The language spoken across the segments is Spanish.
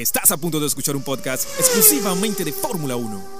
Estás a punto de escuchar un podcast exclusivamente de Fórmula 1.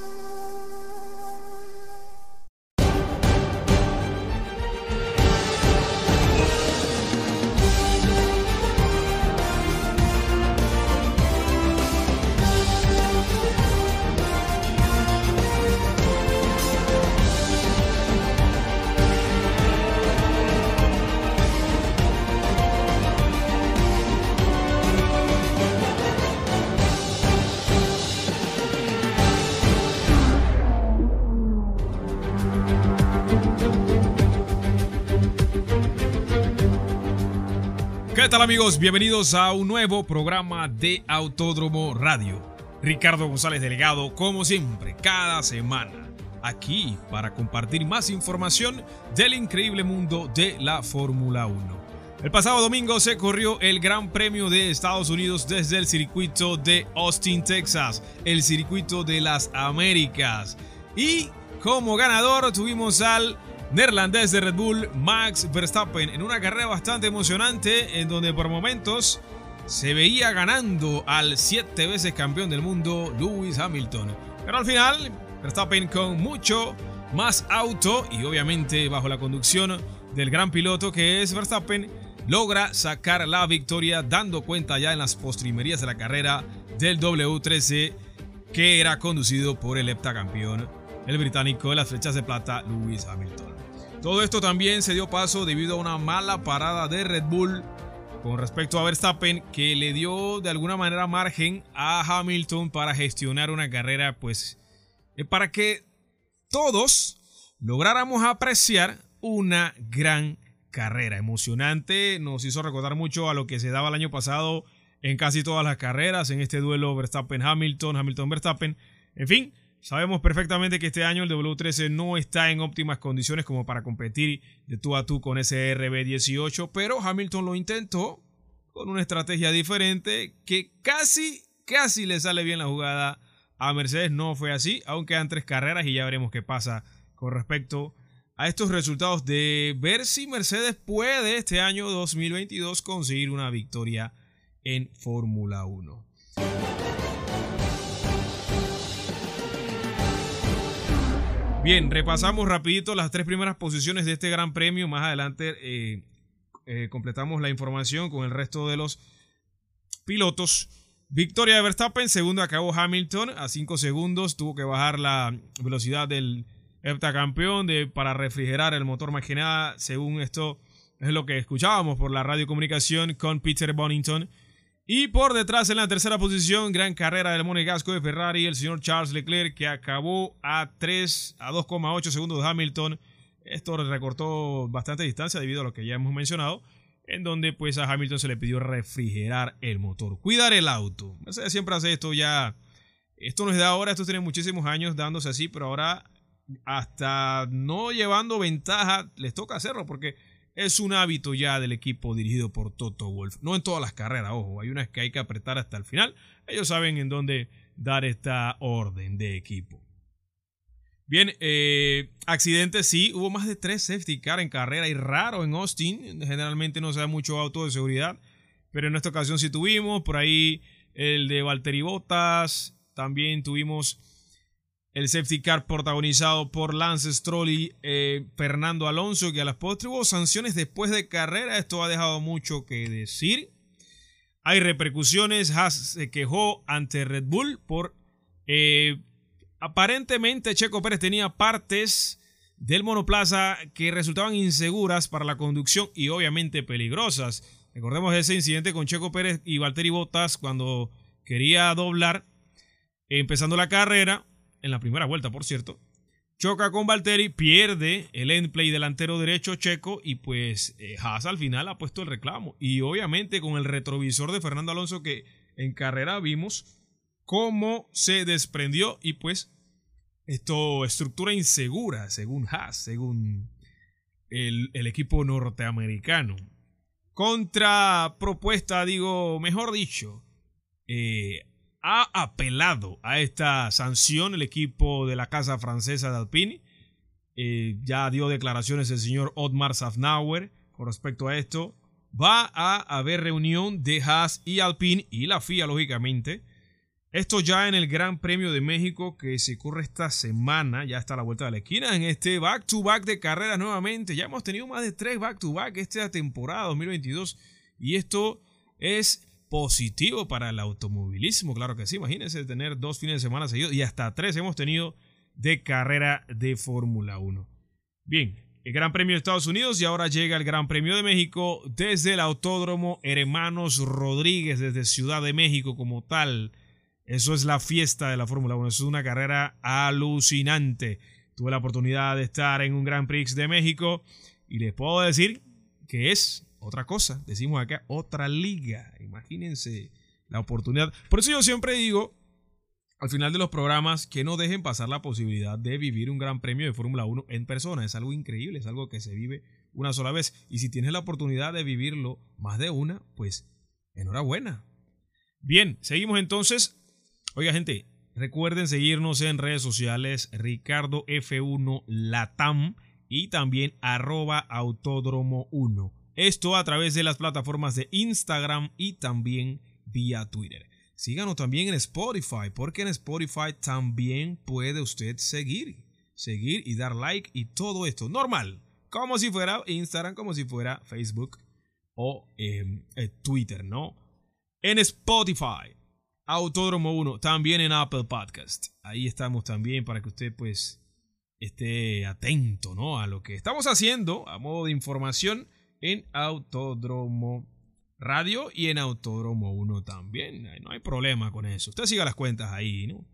Amigos? Bienvenidos a un nuevo programa de Autódromo Radio. Ricardo González Delegado, como siempre, cada semana, aquí para compartir más información del increíble mundo de la Fórmula 1. El pasado domingo se corrió el Gran Premio de Estados Unidos desde el circuito de Austin, Texas, el circuito de las Américas. Y como ganador tuvimos al neerlandés de Red Bull, Max Verstappen, en una carrera bastante emocionante en donde por momentos se veía ganando al siete veces campeón del mundo Lewis Hamilton. Pero al final, Verstappen con mucho más auto y obviamente bajo la conducción del gran piloto que es Verstappen, logra sacar la victoria dando cuenta ya en las postrimerías de la carrera del W13 que era conducido por el heptacampeón, el británico de las flechas de plata, Lewis Hamilton. Todo esto también se dio paso debido a una mala parada de Red Bull con respecto a Verstappen que le dio de alguna manera margen a Hamilton para gestionar una carrera pues eh, para que todos lográramos apreciar una gran carrera. Emocionante nos hizo recordar mucho a lo que se daba el año pasado en casi todas las carreras en este duelo Verstappen Hamilton Hamilton Verstappen en fin Sabemos perfectamente que este año el W13 no está en óptimas condiciones como para competir de tú a tú con ese RB18, pero Hamilton lo intentó con una estrategia diferente que casi, casi le sale bien la jugada a Mercedes. No fue así, aunque quedan tres carreras y ya veremos qué pasa con respecto a estos resultados de ver si Mercedes puede este año 2022 conseguir una victoria en Fórmula 1. Bien, repasamos rapidito las tres primeras posiciones de este Gran Premio. Más adelante eh, eh, completamos la información con el resto de los pilotos. Victoria de Verstappen, segundo acabó Hamilton a 5 segundos. Tuvo que bajar la velocidad del heptacampeón de, para refrigerar el motor más que nada. Según esto es lo que escuchábamos por la radiocomunicación con Peter Bonington. Y por detrás en la tercera posición, gran carrera del monegasco de Ferrari, el señor Charles Leclerc, que acabó a 3 a 2,8 segundos de Hamilton. Esto recortó bastante distancia debido a lo que ya hemos mencionado, en donde pues a Hamilton se le pidió refrigerar el motor, cuidar el auto. Mercedes siempre hace esto ya. Esto no es de ahora, esto tiene muchísimos años dándose así, pero ahora hasta no llevando ventaja les toca hacerlo porque es un hábito ya del equipo dirigido por Toto Wolf. No en todas las carreras, ojo, hay unas que hay que apretar hasta el final. Ellos saben en dónde dar esta orden de equipo. Bien, eh, accidentes sí, hubo más de tres safety car en carrera y raro en Austin. Generalmente no se da mucho auto de seguridad, pero en esta ocasión sí tuvimos. Por ahí el de Valtteri Bottas, también tuvimos el safety car protagonizado por Lance Stroll y eh, Fernando Alonso, que a las postres hubo sanciones después de carrera. Esto ha dejado mucho que decir. Hay repercusiones. Haas se quejó ante Red Bull por. Eh, aparentemente, Checo Pérez tenía partes del monoplaza que resultaban inseguras para la conducción y obviamente peligrosas. Recordemos ese incidente con Checo Pérez y Valtteri Bottas cuando quería doblar empezando la carrera en la primera vuelta, por cierto. Choca con Valtteri, pierde el endplay delantero derecho checo y pues eh, Haas al final ha puesto el reclamo. Y obviamente con el retrovisor de Fernando Alonso que en carrera vimos cómo se desprendió y pues esto estructura insegura según Haas, según el, el equipo norteamericano. Contra propuesta, digo, mejor dicho, eh, ha apelado a esta sanción el equipo de la casa francesa de Alpine. Eh, ya dio declaraciones el señor Otmar Safnauer con respecto a esto. va a haber reunión de Haas y Alpine y la FIA, lógicamente. Esto ya en el Gran Premio de México que se corre esta semana, ya está a la vuelta de la esquina, en este back-to-back de carreras nuevamente. Ya hemos tenido más de tres back-to-back esta temporada 2022 y esto es positivo para el automovilismo, claro que sí. Imagínense tener dos fines de semana seguidos y hasta tres hemos tenido de carrera de Fórmula 1. Bien, el Gran Premio de Estados Unidos y ahora llega el Gran Premio de México desde el Autódromo Hermanos Rodríguez, desde Ciudad de México como tal. Eso es la fiesta de la Fórmula 1, es una carrera alucinante. Tuve la oportunidad de estar en un Gran Prix de México y les puedo decir que es otra cosa. Decimos acá otra liga. Imagínense la oportunidad. Por eso yo siempre digo al final de los programas que no dejen pasar la posibilidad de vivir un gran premio de Fórmula 1 en persona. Es algo increíble, es algo que se vive una sola vez. Y si tienes la oportunidad de vivirlo más de una, pues enhorabuena. Bien, seguimos entonces. Oiga gente, recuerden seguirnos en redes sociales Ricardo F1 Latam y también arroba autódromo 1. Esto a través de las plataformas de Instagram y también vía Twitter. Síganos también en Spotify, porque en Spotify también puede usted seguir, seguir y dar like y todo esto normal, como si fuera Instagram, como si fuera Facebook o em, eh, Twitter, ¿no? En Spotify, Autódromo 1, también en Apple Podcast. Ahí estamos también para que usted pues esté atento, ¿no? A lo que estamos haciendo a modo de información en Autódromo Radio y en Autódromo 1 también. No hay problema con eso. Usted siga las cuentas ahí, ¿no?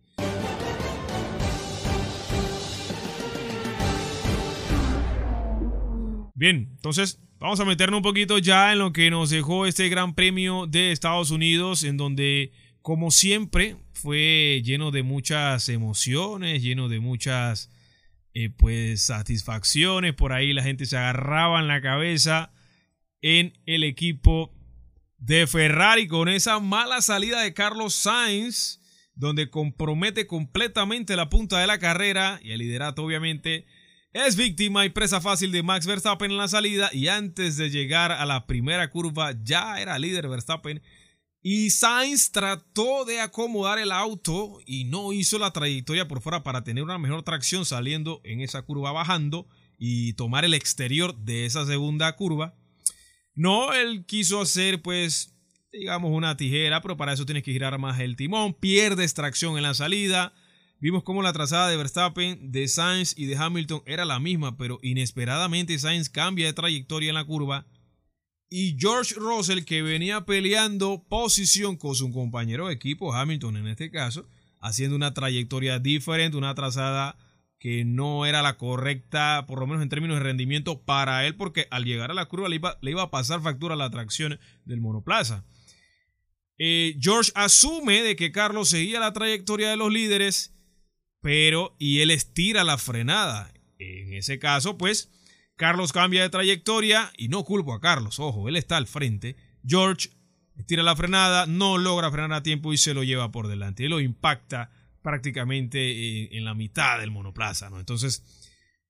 Bien, entonces vamos a meternos un poquito ya en lo que nos dejó este Gran Premio de Estados Unidos, en donde, como siempre, fue lleno de muchas emociones, lleno de muchas eh, pues satisfacciones. Por ahí la gente se agarraba en la cabeza en el equipo de Ferrari con esa mala salida de Carlos Sainz, donde compromete completamente la punta de la carrera y el liderato obviamente es víctima y presa fácil de Max Verstappen en la salida. Y antes de llegar a la primera curva ya era líder Verstappen. Y Sainz trató de acomodar el auto y no hizo la trayectoria por fuera para tener una mejor tracción saliendo en esa curva bajando y tomar el exterior de esa segunda curva no, él quiso hacer, pues, digamos, una tijera, pero para eso tienes que girar más el timón. Pierde extracción en la salida. Vimos cómo la trazada de Verstappen, de Sainz y de Hamilton era la misma, pero inesperadamente Sainz cambia de trayectoria en la curva. Y George Russell, que venía peleando posición con su compañero de equipo, Hamilton en este caso, haciendo una trayectoria diferente, una trazada que no era la correcta, por lo menos en términos de rendimiento para él, porque al llegar a la curva le iba, a pasar factura a la tracción del monoplaza. Eh, George asume de que Carlos seguía la trayectoria de los líderes, pero y él estira la frenada. En ese caso, pues, Carlos cambia de trayectoria y no culpo a Carlos, ojo, él está al frente. George estira la frenada, no logra frenar a tiempo y se lo lleva por delante. Él lo impacta prácticamente en, la mitad del monoplaza, ¿no? Entonces,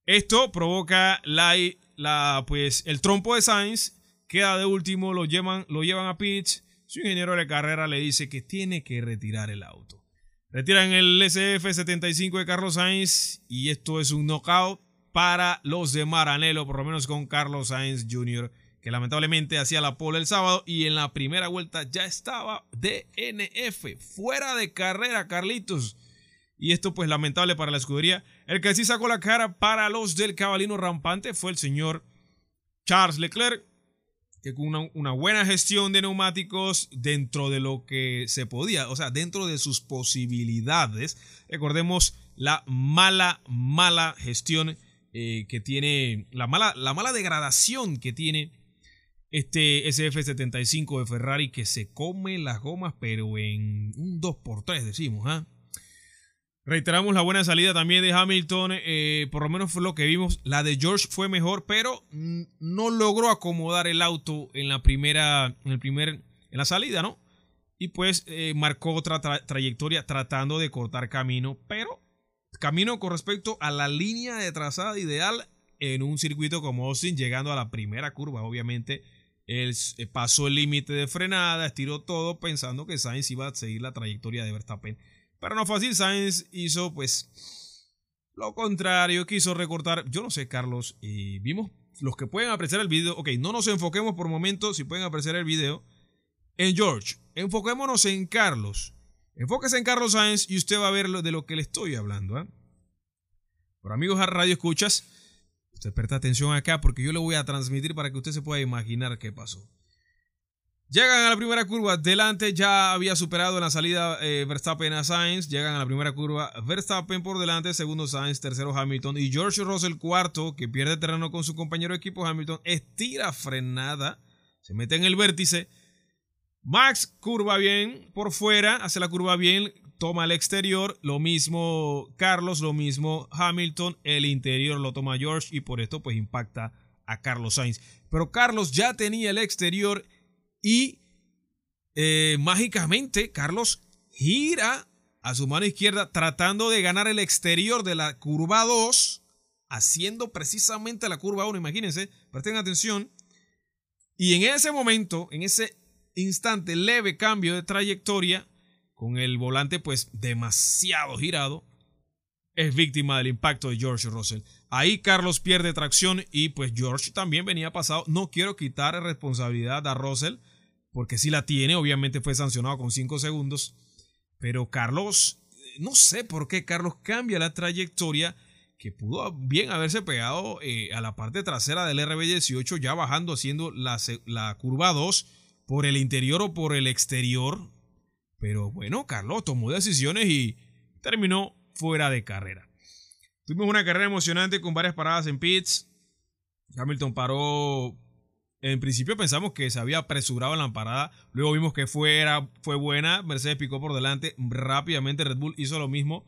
esto provoca la, la, pues, el trompo de Sainz, queda de último, lo llevan, lo llevan a pitch, su ingeniero de carrera le dice que tiene que retirar el auto. Retiran el SF75 de Carlos Sainz y esto es un knockout para los de Maranello, por lo menos con Carlos Sainz Jr., que lamentablemente hacía la pole el sábado y en la primera vuelta ya estaba DNF, fuera de carrera, Carlitos. Y esto pues lamentable para la escudería. El que sí sacó la cara para los del cabalino rampante fue el señor Charles Leclerc, que con una, buena gestión de neumáticos dentro de lo que se podía, o sea, dentro de sus posibilidades. Recordemos la mala, mala gestión eh, que tiene, la mala, la mala degradación que tiene este SF75 de Ferrari que se come las gomas, pero en un 2x3 decimos, ¿ah? Reiteramos la buena salida también de Hamilton, eh, por lo menos fue lo que vimos. La de George fue mejor, pero no logró acomodar el auto en la primera, en el primer, en la salida, ¿no? Y pues eh, marcó otra trayectoria tratando de cortar camino, pero camino con respecto a la línea de trazada ideal en un circuito como Austin, llegando a la primera curva, obviamente Él eh, pasó el límite de frenada, estiró todo pensando que Sainz iba a seguir la trayectoria de Verstappen. Pero no así, Sainz hizo pues lo contrario, quiso recortar. Yo no sé, Carlos, y vimos los que pueden apreciar el video. Ok, no nos enfoquemos por momento, si pueden apreciar el video. En George, enfoquémonos en Carlos. Enfóquese en Carlos Sainz y usted va a ver de lo que le estoy hablando. ¿eh? Por amigos a radio escuchas, Usted presta atención acá porque yo le voy a transmitir para que usted se pueda imaginar qué pasó. Llegan a la primera curva, delante ya había superado en la salida eh, Verstappen a Sainz, llegan a la primera curva, Verstappen por delante, segundo Sainz, tercero Hamilton y George Russell cuarto, que pierde terreno con su compañero de equipo Hamilton, estira frenada, se mete en el vértice, Max curva bien por fuera, hace la curva bien, toma el exterior, lo mismo Carlos, lo mismo Hamilton, el interior lo toma George y por esto pues impacta a Carlos Sainz. Pero Carlos ya tenía el exterior y eh, mágicamente Carlos gira a su mano izquierda tratando de ganar el exterior de la curva 2, haciendo precisamente la curva 1, imagínense, presten atención. Y en ese momento, en ese instante, leve cambio de trayectoria, con el volante pues demasiado girado, es víctima del impacto de George Russell. Ahí Carlos pierde tracción y pues George también venía pasado. No quiero quitar responsabilidad a Russell porque si la tiene, obviamente fue sancionado con 5 segundos. Pero Carlos, no sé por qué Carlos cambia la trayectoria que pudo bien haberse pegado eh, a la parte trasera del RB18 ya bajando haciendo la, la curva 2 por el interior o por el exterior pero bueno, Carlos tomó decisiones y terminó fuera de carrera. Tuvimos una carrera emocionante con varias paradas en pits. Hamilton paró. En principio pensamos que se había apresurado en la parada. Luego vimos que fuera, fue buena. Mercedes picó por delante. Rápidamente Red Bull hizo lo mismo.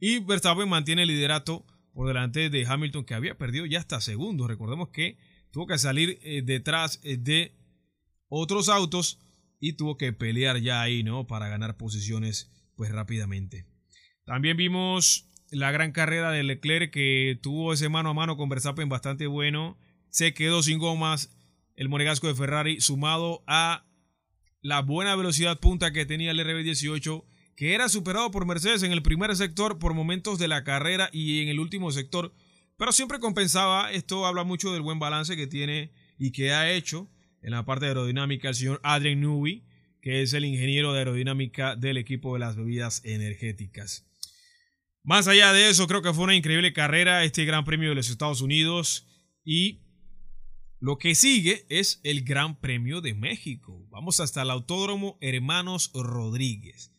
Y Verstappen mantiene el liderato por delante de Hamilton, que había perdido ya hasta segundos. Recordemos que tuvo que salir eh, detrás eh, de otros autos y tuvo que pelear ya ahí, ¿no? Para ganar posiciones pues rápidamente. También vimos la gran carrera de Leclerc que tuvo ese mano a mano con Verstappen bastante bueno. Se quedó sin gomas el monegasco de Ferrari sumado a la buena velocidad punta que tenía el RB18 que era superado por Mercedes en el primer sector por momentos de la carrera y en el último sector, pero siempre compensaba. Esto habla mucho del buen balance que tiene y que ha hecho en la parte de aerodinámica el señor Adrian Newey, que es el ingeniero de aerodinámica del equipo de las bebidas energéticas. Más allá de eso, creo que fue una increíble carrera este Gran Premio de los Estados Unidos y lo que sigue es el Gran Premio de México. Vamos hasta el Autódromo Hermanos Rodríguez.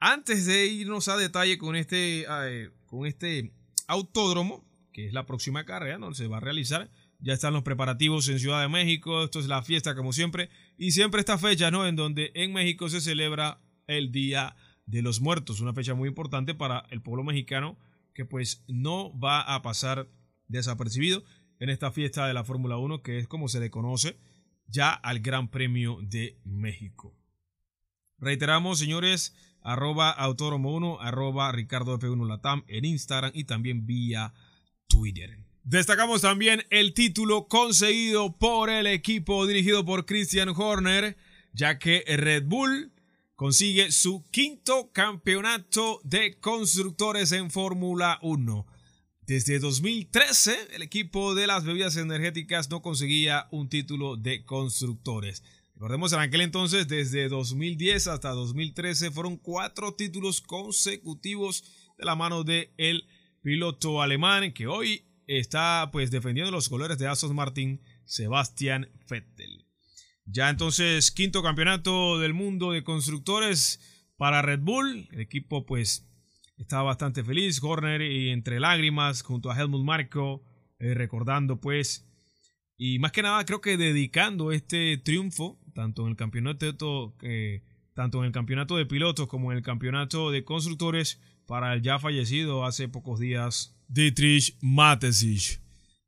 Antes de irnos a detalle con este, eh, con este autódromo, que es la próxima carrera, donde se va a realizar, ya están los preparativos en Ciudad de México, esto es la fiesta como siempre, y siempre esta fecha, ¿no? En donde en México se celebra el Día de los Muertos, una fecha muy importante para el pueblo mexicano que pues no va a pasar desapercibido en esta fiesta de la Fórmula 1 que es como se le conoce ya al Gran Premio de México. Reiteramos, señores, arroba autódromo 1, arroba Ricardo F1 Latam en Instagram y también vía Twitter. Destacamos también el título conseguido por el equipo dirigido por Christian Horner, ya que Red Bull consigue su quinto campeonato de constructores en Fórmula 1. Desde 2013, el equipo de las bebidas energéticas no conseguía un título de constructores. Recordemos en aquel entonces, desde 2010 hasta 2013, fueron cuatro títulos consecutivos de la mano del el piloto alemán que hoy está pues defendiendo los colores de Aston Martin, Sebastian Vettel. Ya entonces, quinto campeonato del mundo de constructores para Red Bull. El equipo pues está bastante feliz. Horner y entre lágrimas junto a Helmut Marko, eh, recordando pues y más que nada creo que dedicando este triunfo tanto en el campeonato eh, tanto en el campeonato de pilotos como en el campeonato de constructores para el ya fallecido hace pocos días Dietrich Mateschitz.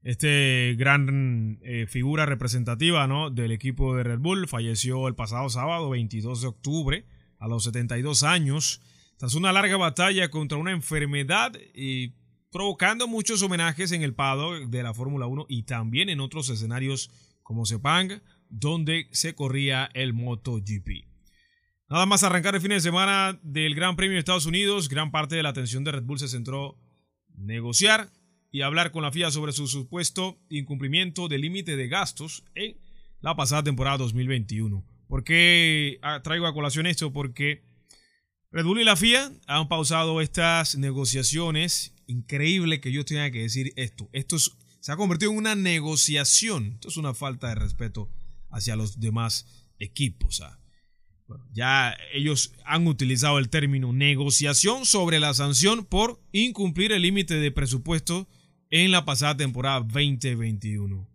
Este gran eh, figura representativa ¿no? del equipo de Red Bull falleció el pasado sábado 22 de octubre a los 72 años tras una larga batalla contra una enfermedad y provocando muchos homenajes en el paddock de la Fórmula 1 y también en otros escenarios como Sepang, donde se corría el MotoGP. Nada más arrancar el fin de semana del Gran Premio de Estados Unidos, gran parte de la atención de Red Bull se centró en negociar y hablar con la FIA sobre su supuesto incumplimiento del límite de gastos en la pasada temporada 2021. ¿Por qué traigo a colación esto? Porque Red Bull y la FIA han pausado estas negociaciones. Increíble que yo tenga que decir esto. Esto se ha convertido en una negociación. Esto es una falta de respeto hacia los demás equipos. ¿ah? ya ellos han utilizado el término negociación sobre la sanción por incumplir el límite de presupuesto en la pasada temporada 2021.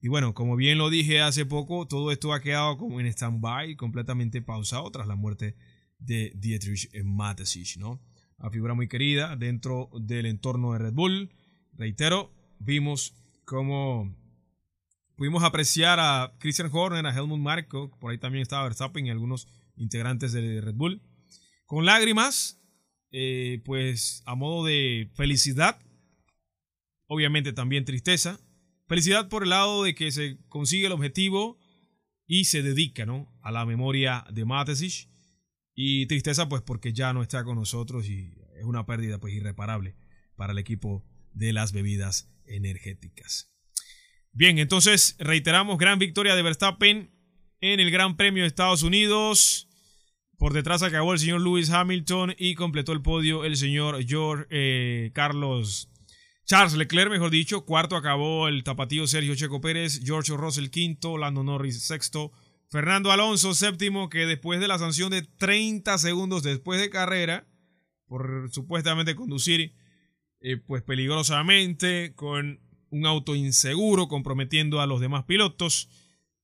Y bueno, como bien lo dije hace poco, todo esto ha quedado como en stand-by, completamente pausado tras la muerte de Dietrich Mateschitz, ¿no? Una figura muy querida dentro del entorno de Red Bull. Reitero, vimos cómo pudimos apreciar a Christian Horner, a Helmut Marko, por ahí también estaba Verstappen y algunos integrantes de Red Bull, con lágrimas, eh, pues a modo de felicidad obviamente también tristeza. Felicidad por el lado de que se consigue el objetivo y se dedica ¿no? a la memoria de Matesic. Y tristeza pues porque ya no está con nosotros y es una pérdida pues irreparable para el equipo de las bebidas energéticas. Bien, entonces reiteramos gran victoria de Verstappen en el Gran Premio de Estados Unidos. Por detrás acabó el señor Lewis Hamilton y completó el podio el señor George eh, Carlos Charles Leclerc, mejor dicho, cuarto acabó el tapatío Sergio Checo Pérez, George Russell quinto, Lando Norris sexto, Fernando Alonso séptimo, que después de la sanción de 30 segundos después de carrera, por supuestamente conducir eh, pues peligrosamente, con un auto inseguro, comprometiendo a los demás pilotos,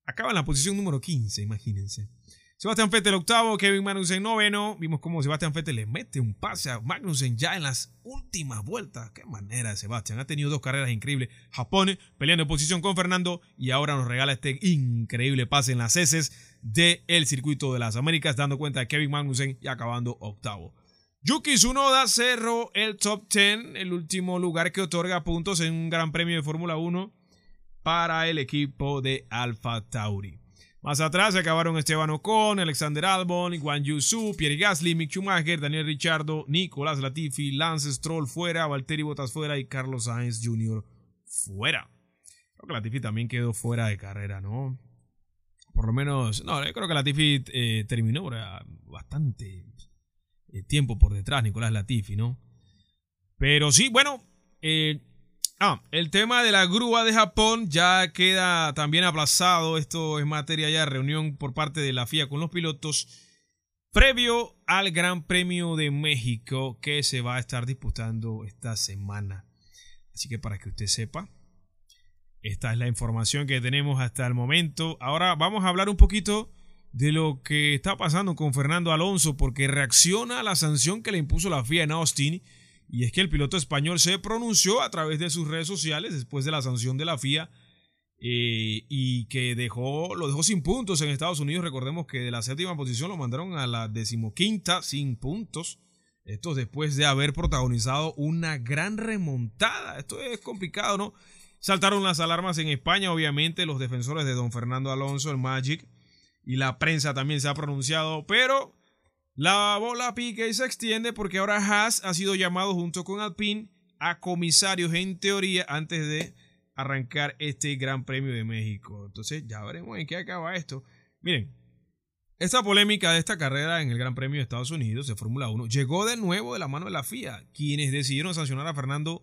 acaba en la posición número 15, imagínense. Sebastián Vettel octavo, Kevin Magnussen noveno. Vimos cómo Sebastián Vettel le mete un pase a Magnussen ya en las últimas vueltas. Qué manera Sebastián. Ha tenido dos carreras increíbles. Japón peleando en posición con Fernando y ahora nos regala este increíble pase en las heces del circuito de las Américas, dando cuenta de Kevin Magnussen y acabando octavo. Yuki Tsunoda cerró el top 10, el último lugar que otorga puntos en un gran premio de Fórmula 1 para el equipo de Alfa Tauri. Más atrás se acabaron Esteban Ocon, Alexander Albon, Juan Yusu, Pierre Gasly, Mick Schumacher, Daniel Ricciardo, Nicolás Latifi, Lance Stroll fuera, Valtteri Bottas fuera y Carlos Sainz Jr. fuera. Creo que Latifi también quedó fuera de carrera, ¿no? Por lo menos, no, creo que Latifi eh, terminó bastante eh, tiempo por detrás, Nicolás Latifi, ¿no? Pero sí, bueno, eh, Ah, el tema de la grúa de Japón ya queda también aplazado. Esto es materia ya de reunión por parte de la FIA con los pilotos previo al Gran Premio de México que se va a estar disputando esta semana. Así que para que usted sepa, esta es la información que tenemos hasta el momento. Ahora vamos a hablar un poquito de lo que está pasando con Fernando Alonso porque reacciona a la sanción que le impuso la FIA en Austin y es que el piloto español se pronunció a través de sus redes sociales después de la sanción de la FIA eh, y que dejó, lo dejó sin puntos en Estados Unidos. Recordemos que de la séptima posición lo mandaron a la decimoquinta sin puntos. Esto después de haber protagonizado una gran remontada. Esto es complicado, ¿no? Saltaron las alarmas en España, obviamente, los defensores de don Fernando Alonso, el Magic, y la prensa también se ha pronunciado, pero la bola pica y se extiende porque ahora Haas ha sido llamado junto con Alpine a comisarios en teoría antes de arrancar este Gran Premio de México. Entonces ya veremos en qué acaba esto. Miren, esta polémica de esta carrera en el Gran Premio de Estados Unidos de Fórmula 1 llegó de nuevo de la mano de la FIA, quienes decidieron sancionar a Fernando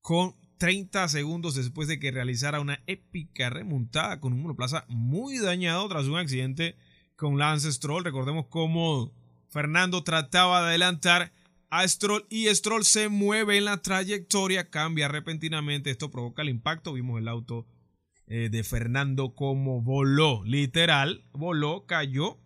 con 30 segundos después de que realizara una épica remontada con un monoplaza muy dañado tras un accidente con Lance Stroll. Recordemos cómo Fernando trataba de adelantar a Stroll y Stroll se mueve en la trayectoria, cambia repentinamente, esto provoca el impacto, vimos el auto eh, de Fernando como voló, literal, voló, cayó,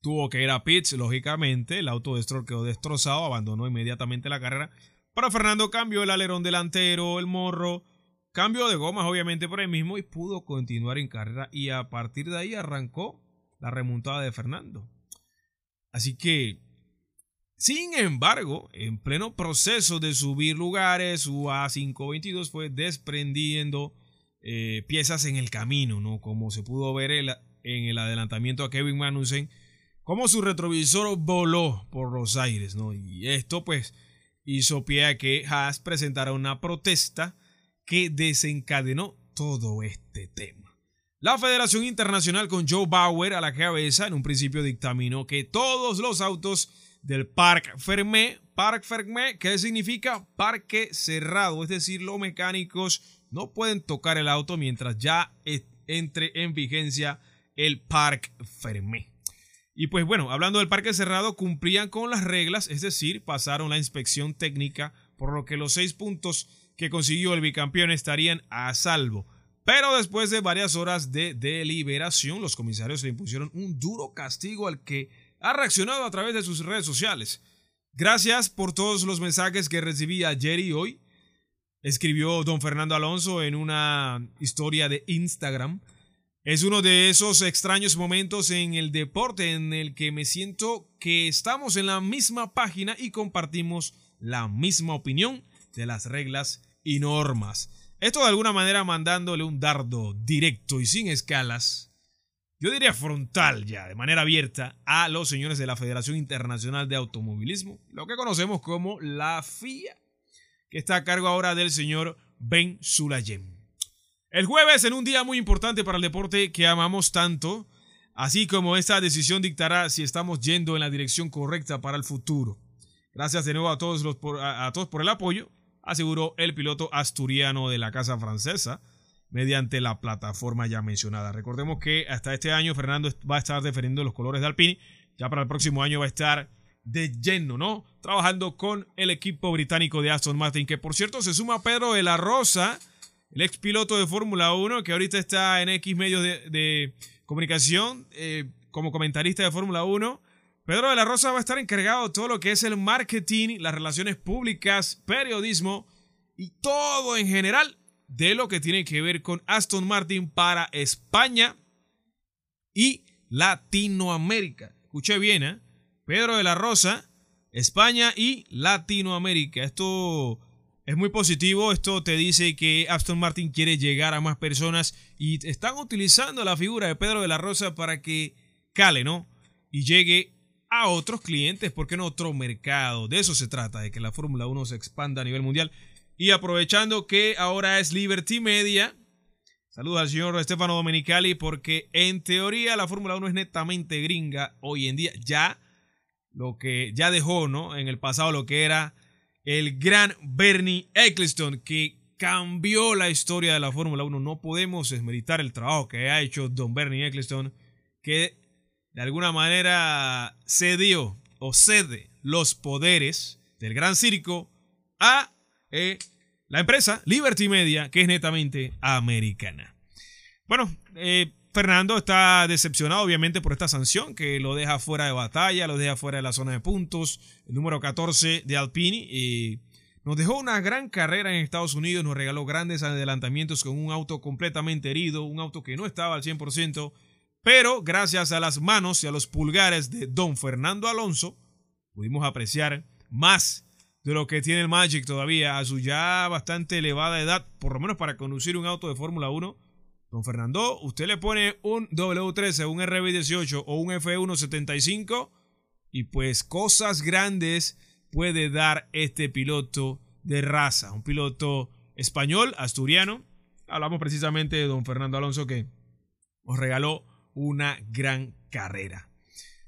tuvo que ir a pits, lógicamente, el auto de Stroll quedó destrozado, abandonó inmediatamente la carrera, para Fernando cambió el alerón delantero, el morro, cambio de gomas obviamente por él mismo y pudo continuar en carrera. Y a partir de ahí arrancó la remontada de Fernando. Así que, sin embargo, en pleno proceso de subir lugares, su A522 fue desprendiendo eh, piezas en el camino, ¿no? Como se pudo ver en el adelantamiento a Kevin Magnussen, como su retrovisor voló por los aires, ¿no? Y esto pues hizo pie a que Haas presentara una protesta que desencadenó todo este tema. La Federación Internacional con Joe Bauer a la cabeza en un principio dictaminó que todos los autos del Parc Fermé, Parc Fermé, ¿qué significa parque cerrado, es decir, los mecánicos no pueden tocar el auto mientras ya entre en vigencia el Parc Fermé. Y pues bueno, hablando del parque cerrado, cumplían con las reglas, es decir, pasaron la inspección técnica, por lo que los seis puntos que consiguió el bicampeón estarían a salvo. Pero después de varias horas de deliberación, los comisarios le impusieron un duro castigo al que ha reaccionado a través de sus redes sociales. Gracias por todos los mensajes que recibí ayer y hoy escribió don Fernando Alonso en una historia de Instagram. Es uno de esos extraños momentos en el deporte en el que me siento que estamos en la misma página y compartimos la misma opinión de las reglas y normas. Esto de alguna manera mandándole un dardo directo y sin escalas, yo diría frontal ya, de manera abierta, a los señores de la Federación Internacional de Automovilismo, lo que conocemos como la FIA que está a cargo ahora del señor Ben Sulayem. El jueves, en un día muy importante para el deporte que amamos tanto, así como esta decisión dictará si estamos yendo en la dirección correcta para el futuro. Gracias de nuevo a todos, a, todos por el apoyo, aseguró el piloto asturiano de la casa francesa mediante la plataforma ya mencionada. Recordemos que hasta este año Fernando va a estar defendiendo los colores de Alpine, ya para el próximo año va a estar de lleno, ¿no? Trabajando con el equipo británico de Aston Martin, que por cierto se suma Pedro de la Rosa, el ex piloto de Fórmula 1, que ahorita está en X medios de, comunicación eh, como comentarista de Fórmula 1. Pedro de la Rosa va a estar encargado de todo lo que es el marketing, las relaciones públicas, periodismo y todo en general de lo que tiene que ver con Aston Martin para España y Latinoamérica. Escuché bien, ¿eh? Pedro de la Rosa, España y Latinoamérica. Esto es muy positivo. Esto te dice que Aston Martin quiere llegar a más personas y están utilizando la figura de Pedro de la Rosa para que cale, ¿no? Y llegue a otros clientes, porque no otro mercado. De eso se trata, de que la Fórmula 1 se expanda a nivel mundial. Y aprovechando que ahora es Liberty Media, saludos al señor Stefano Domenicali, porque en teoría la Fórmula 1 es netamente gringa hoy en día. Ya lo que ya dejó, ¿no? En el pasado lo que era el gran Bernie Eccleston, que cambió la historia de la Fórmula 1. No podemos desmeritar el trabajo que ha hecho don Bernie Eccleston, que de alguna manera cedió o cede los poderes del gran circo a eh, la empresa Liberty Media, que es netamente americana. Bueno, eh, Fernando está decepcionado obviamente por esta sanción que lo deja fuera de batalla, lo deja fuera de la zona de puntos. El número 14 de Alpini y nos dejó una gran carrera en Estados Unidos, nos regaló grandes adelantamientos con un auto completamente herido, un auto que no estaba al 100%, pero gracias a las manos y a los pulgares de don Fernando Alonso pudimos apreciar más de lo que tiene el Magic todavía a su ya bastante elevada edad, por lo menos para conducir un auto de Fórmula 1 Don Fernando, usted le pone un W13, un RB18 o un F175 y pues cosas grandes puede dar este piloto de raza, un piloto español, asturiano. Hablamos precisamente de don Fernando Alonso que nos regaló una gran carrera.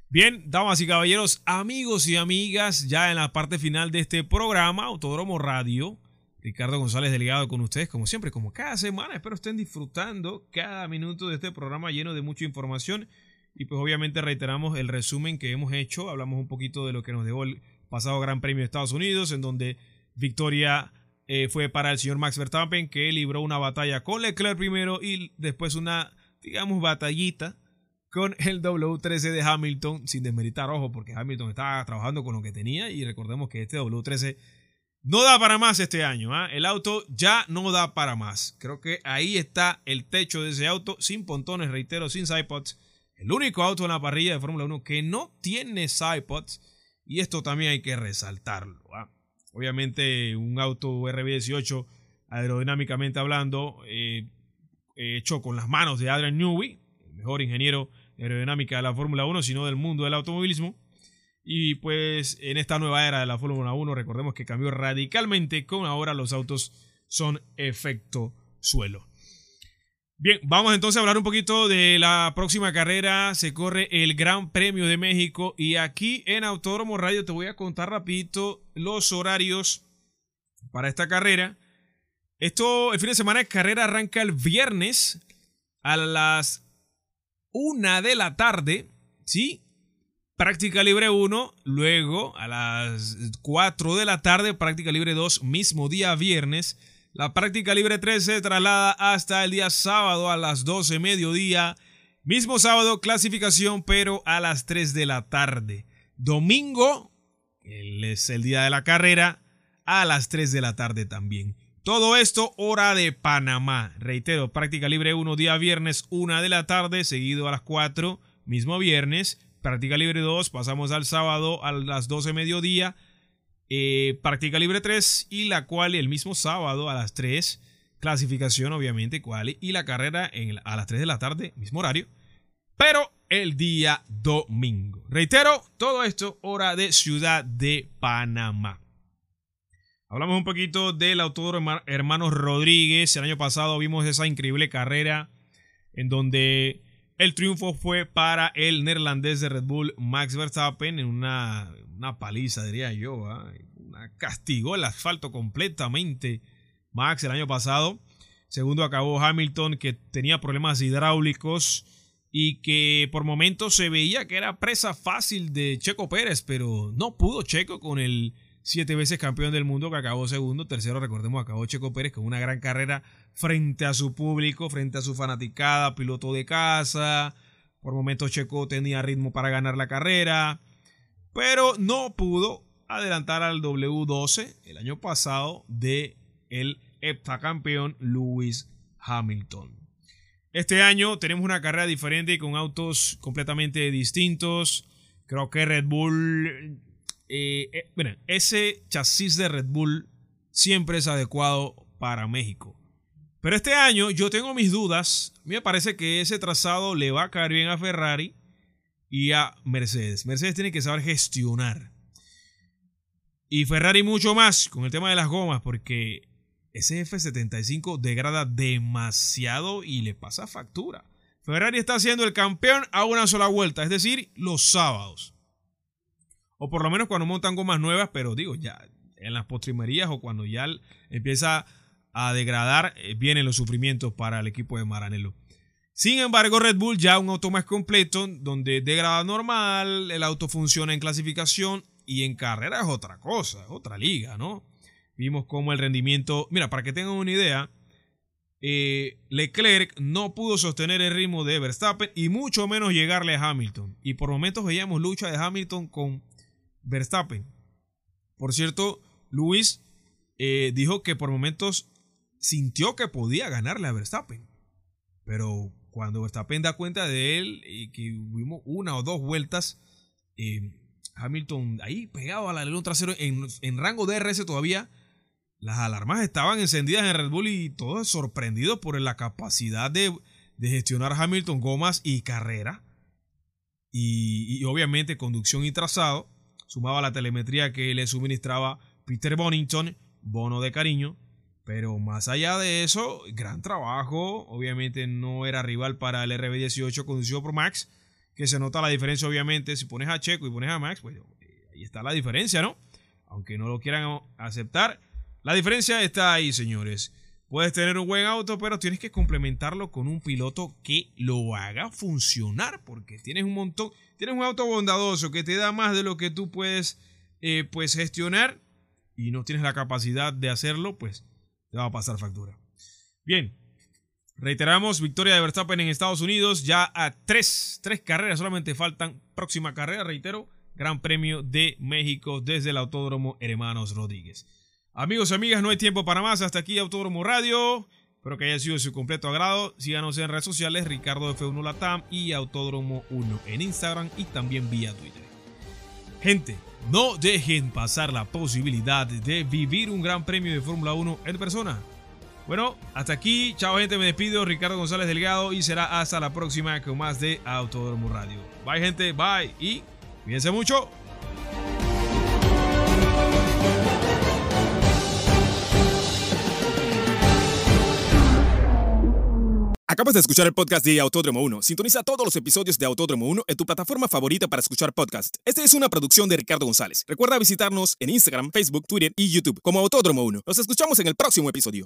Bien, damas y caballeros, amigos y amigas, ya en la parte final de este programa, Autódromo Radio, Ricardo González Delegado con ustedes, como siempre, como cada semana. Espero estén disfrutando cada minuto de este programa lleno de mucha información. Y pues obviamente reiteramos el resumen que hemos hecho. Hablamos un poquito de lo que nos dejó el pasado Gran Premio de Estados Unidos, en donde victoria eh, fue para el señor Max Verstappen, que libró una batalla con Leclerc primero y después una, digamos, batallita con el W13 de Hamilton, sin desmeritar, ojo, porque Hamilton estaba trabajando con lo que tenía y recordemos que este W13 no da para más este año. ¿ah? El auto ya no da para más. Creo que ahí está el techo de ese auto, sin pontones, reitero, sin sidepods. El único auto en la parrilla de Fórmula 1 que no tiene sidepods. Y esto también hay que resaltarlo. ¿ah? Obviamente, un auto RB18, aerodinámicamente hablando, eh, hecho con las manos de Adrian Newey, el mejor ingeniero aerodinámica de la Fórmula 1, sino del mundo del automovilismo. Y pues en esta nueva era de la Fórmula 1, recordemos que cambió radicalmente con ahora los autos son efecto suelo. Bien, vamos entonces a hablar un poquito de la próxima carrera. Se corre el Gran Premio de México y aquí en Autódromo Radio te voy a contar rapidito los horarios para esta carrera. Esto, el fin de semana de carrera arranca el viernes a las 1 de la tarde, ¿sí? Práctica libre 1, luego a las 4 de la tarde, práctica libre 2, mismo día viernes. La práctica libre 3 se traslada hasta el día sábado a las 12 mediodía. Mismo sábado, clasificación, pero a las 3 de la tarde. Domingo, es el día de la carrera, a las 3 de la tarde también. Todo esto hora de Panamá. Reitero, práctica libre 1 día viernes 1 de la tarde, seguido a las 4, mismo viernes. Práctica libre 2, pasamos al sábado a las 12 mediodía eh, práctica libre 3 y la cual el mismo sábado a las 3, clasificación obviamente cual y la carrera a las 3 de la tarde, mismo horario, pero el día domingo. Reitero, todo esto hora de Ciudad de Panamá. Hablamos un poquito del autódromo Hermanos Rodríguez. El año pasado vimos esa increíble carrera en donde el triunfo fue para el neerlandés de Red Bull Max Verstappen en una una paliza, diría yo. ¿ah? Una castigó el asfalto completamente. Max el año pasado. Segundo acabó Hamilton, que tenía problemas hidráulicos y que por momentos se veía que era presa fácil de Checo Pérez, pero no pudo Checo con el siete veces campeón del mundo que acabó segundo. Tercero, recordemos, acabó Checo Pérez con una gran carrera frente a su público, frente a su fanaticada, piloto de casa. Por momentos Checo tenía ritmo para ganar la carrera pero no pudo adelantar al W12 el año pasado de el heptacampeón Lewis Hamilton. Este año tenemos una carrera diferente con autos completamente distintos. Creo que Red Bull, eh, eh ese chasis de Red Bull siempre es adecuado para México. Pero este año yo tengo mis dudas. Me parece que ese trazado le va a caer bien a Ferrari y a Mercedes. Mercedes tiene que saber gestionar. Y Ferrari mucho más con el tema de las gomas, porque ese F75 degrada demasiado y le pasa factura. Ferrari está siendo el campeón a una sola vuelta, es decir, los sábados. O por lo menos cuando montan gomas nuevas, pero digo, ya en las postrimerías o cuando ya empieza a degradar, eh, vienen los sufrimientos para el equipo de Maranello. Sin embargo, Red Bull ya un auto más completo, donde de grado normal, el auto funciona en clasificación y en carrera es otra cosa, es otra liga, ¿no? Vimos cómo el rendimiento, mira, para que tengan una idea, eh, Leclerc no pudo sostener el ritmo de Verstappen y mucho menos llegarle a Hamilton. Y por momentos veíamos lucha de Hamilton con Verstappen. Por cierto, Luis eh, dijo que por momentos sintió que podía ganarle a Verstappen. Pero cuando Verstappen da cuenta de él y que vimos una o dos vueltas, eh, Hamilton ahí pegado al alerón trasero en, en rango DRS todavía, las alarmas estaban encendidas en Red Bull y todos sorprendidos por la capacidad de, gestionar Hamilton gomas y carrera. Y, obviamente conducción y trazado, sumaba la telemetría que le suministraba Peter Bonington, bono de cariño, pero más allá de eso, gran trabajo. Obviamente no era rival para el RB18 conducido por Max. Que se nota la diferencia, obviamente. Si pones a Checo y pones a Max, pues ahí está la diferencia, ¿no? Aunque no lo quieran aceptar. La diferencia está ahí, señores. Puedes tener un buen auto, pero tienes que complementarlo con un piloto que lo haga funcionar. Porque tienes un montón. Tienes un auto bondadoso que te da más de lo que tú puedes eh, pues gestionar. Y no tienes la capacidad de hacerlo, pues te va a pasar factura. Bien, reiteramos, victoria de Verstappen en Estados Unidos, ya a tres, tres carreras, solamente faltan próxima carrera, reitero, Gran Premio de México desde el Autódromo Hermanos Rodríguez. Amigos y amigas, no hay tiempo para más, hasta aquí Autódromo Radio. Espero que haya sido de su completo agrado. Síganos en redes sociales, Ricardo F1 Latam y Autódromo 1 en Instagram y también vía Twitter. Gente, no dejen pasar la posibilidad de vivir un gran premio de Fórmula 1 en persona. Bueno, hasta aquí. Chao, gente. Me despido. Ricardo González Delgado. Y será hasta la próxima con más de Autódromo Radio. Bye, gente. Bye. Y cuídense mucho. Acabas de escuchar el podcast de Autódromo 1. Sintoniza todos los episodios de Autódromo 1 en tu plataforma favorita para escuchar podcast. Esta es una producción de Ricardo González. Recuerda visitarnos en Instagram, Facebook, Twitter y YouTube como Autódromo 1. Nos escuchamos en el próximo episodio.